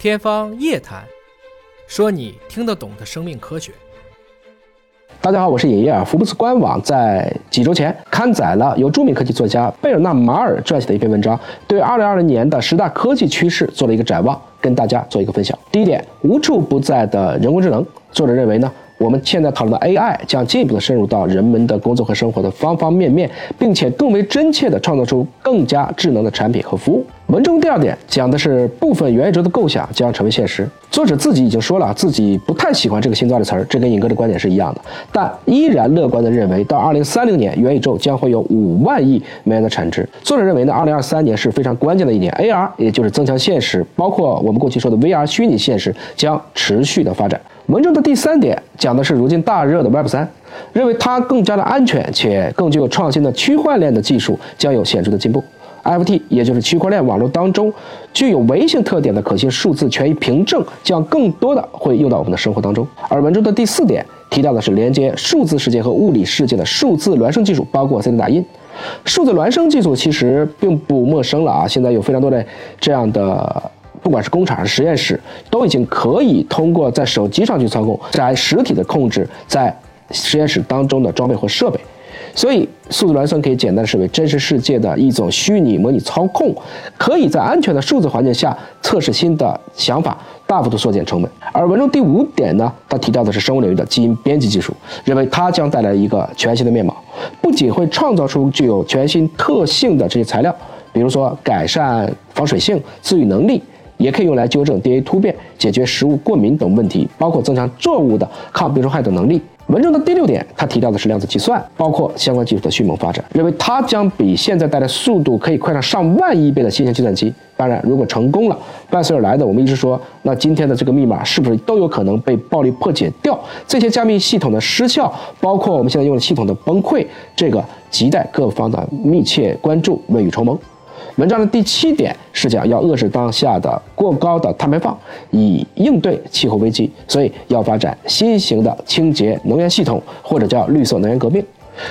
天方夜谭，说你听得懂的生命科学。大家好，我是尹烨。福布斯官网在几周前刊载了由著名科技作家贝尔纳马尔撰写的一篇文章，对二零二零年的十大科技趋势做了一个展望，跟大家做一个分享。第一点，无处不在的人工智能。作者认为呢？我们现在讨论的 AI 将进一步的深入到人们的工作和生活的方方面面，并且更为真切地创造出更加智能的产品和服务。文中第二点讲的是部分元宇宙的构想将成为现实。作者自己已经说了，自己不太喜欢这个新造的词儿，这跟尹哥的观点是一样的，但依然乐观地认为，到2030年，元宇宙将会有五万亿美元的产值。作者认为呢，2023年是非常关键的一年，AR 也就是增强现实，包括我们过去说的 VR 虚拟现实将持续的发展。文中的第三点讲的是如今大热的 Web 三，认为它更加的安全且更具有创新的区块链的技术将有显著的进步。FT 也就是区块链网络当中具有微型特点的可信数字权益凭证将更多的会用到我们的生活当中。而文中的第四点提到的是连接数字世界和物理世界的数字孪生技术，包括 3D 打印。数字孪生技术其实并不陌生了啊，现在有非常多的这样的。不管是工厂还是实验室，都已经可以通过在手机上去操控，在实体的控制在实验室当中的装备或设备。所以，数字孪生可以简单视为真实世界的一种虚拟模拟操控，可以在安全的数字环境下测试新的想法，大幅度缩减成本。而文中第五点呢，他提到的是生物领域的基因编辑技术，认为它将带来一个全新的面貌，不仅会创造出具有全新特性的这些材料，比如说改善防水性、自愈能力。也可以用来纠正 DNA 突变、解决食物过敏等问题，包括增强作物的抗病虫害等能力。文中的第六点，他提到的是量子计算，包括相关技术的迅猛发展，认为它将比现在带来速度可以快上上万亿倍的新型计算机。当然，如果成功了，伴随而来的，我们一直说，那今天的这个密码是不是都有可能被暴力破解掉？这些加密系统的失效，包括我们现在用的系统的崩溃，这个亟待各方的密切关注，未雨绸缪。文章的第七点是讲要遏制当下的过高的碳排放，以应对气候危机，所以要发展新型的清洁能源系统，或者叫绿色能源革命。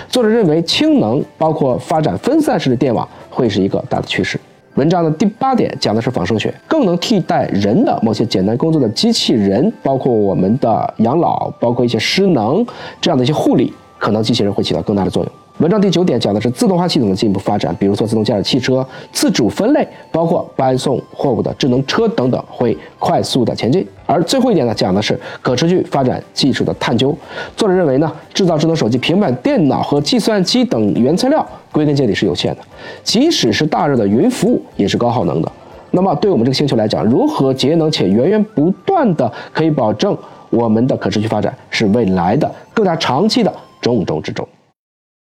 作者认为氢能包括发展分散式的电网会是一个大的趋势。文章的第八点讲的是仿生学，更能替代人的某些简单工作的机器人，包括我们的养老，包括一些失能这样的一些护理，可能机器人会起到更大的作用。文章第九点讲的是自动化系统的进一步发展，比如说自动驾驶汽车、自主分类，包括搬送货物的智能车等等，会快速的前进。而最后一点呢，讲的是可持续发展技术的探究。作者认为呢，制造智能手机、平板电脑和计算机等原材料，归根结底是有限的，即使是大热的云服务也是高耗能的。那么，对我们这个星球来讲，如何节能且源源不断的可以保证我们的可持续发展，是未来的更加长期的重中之重。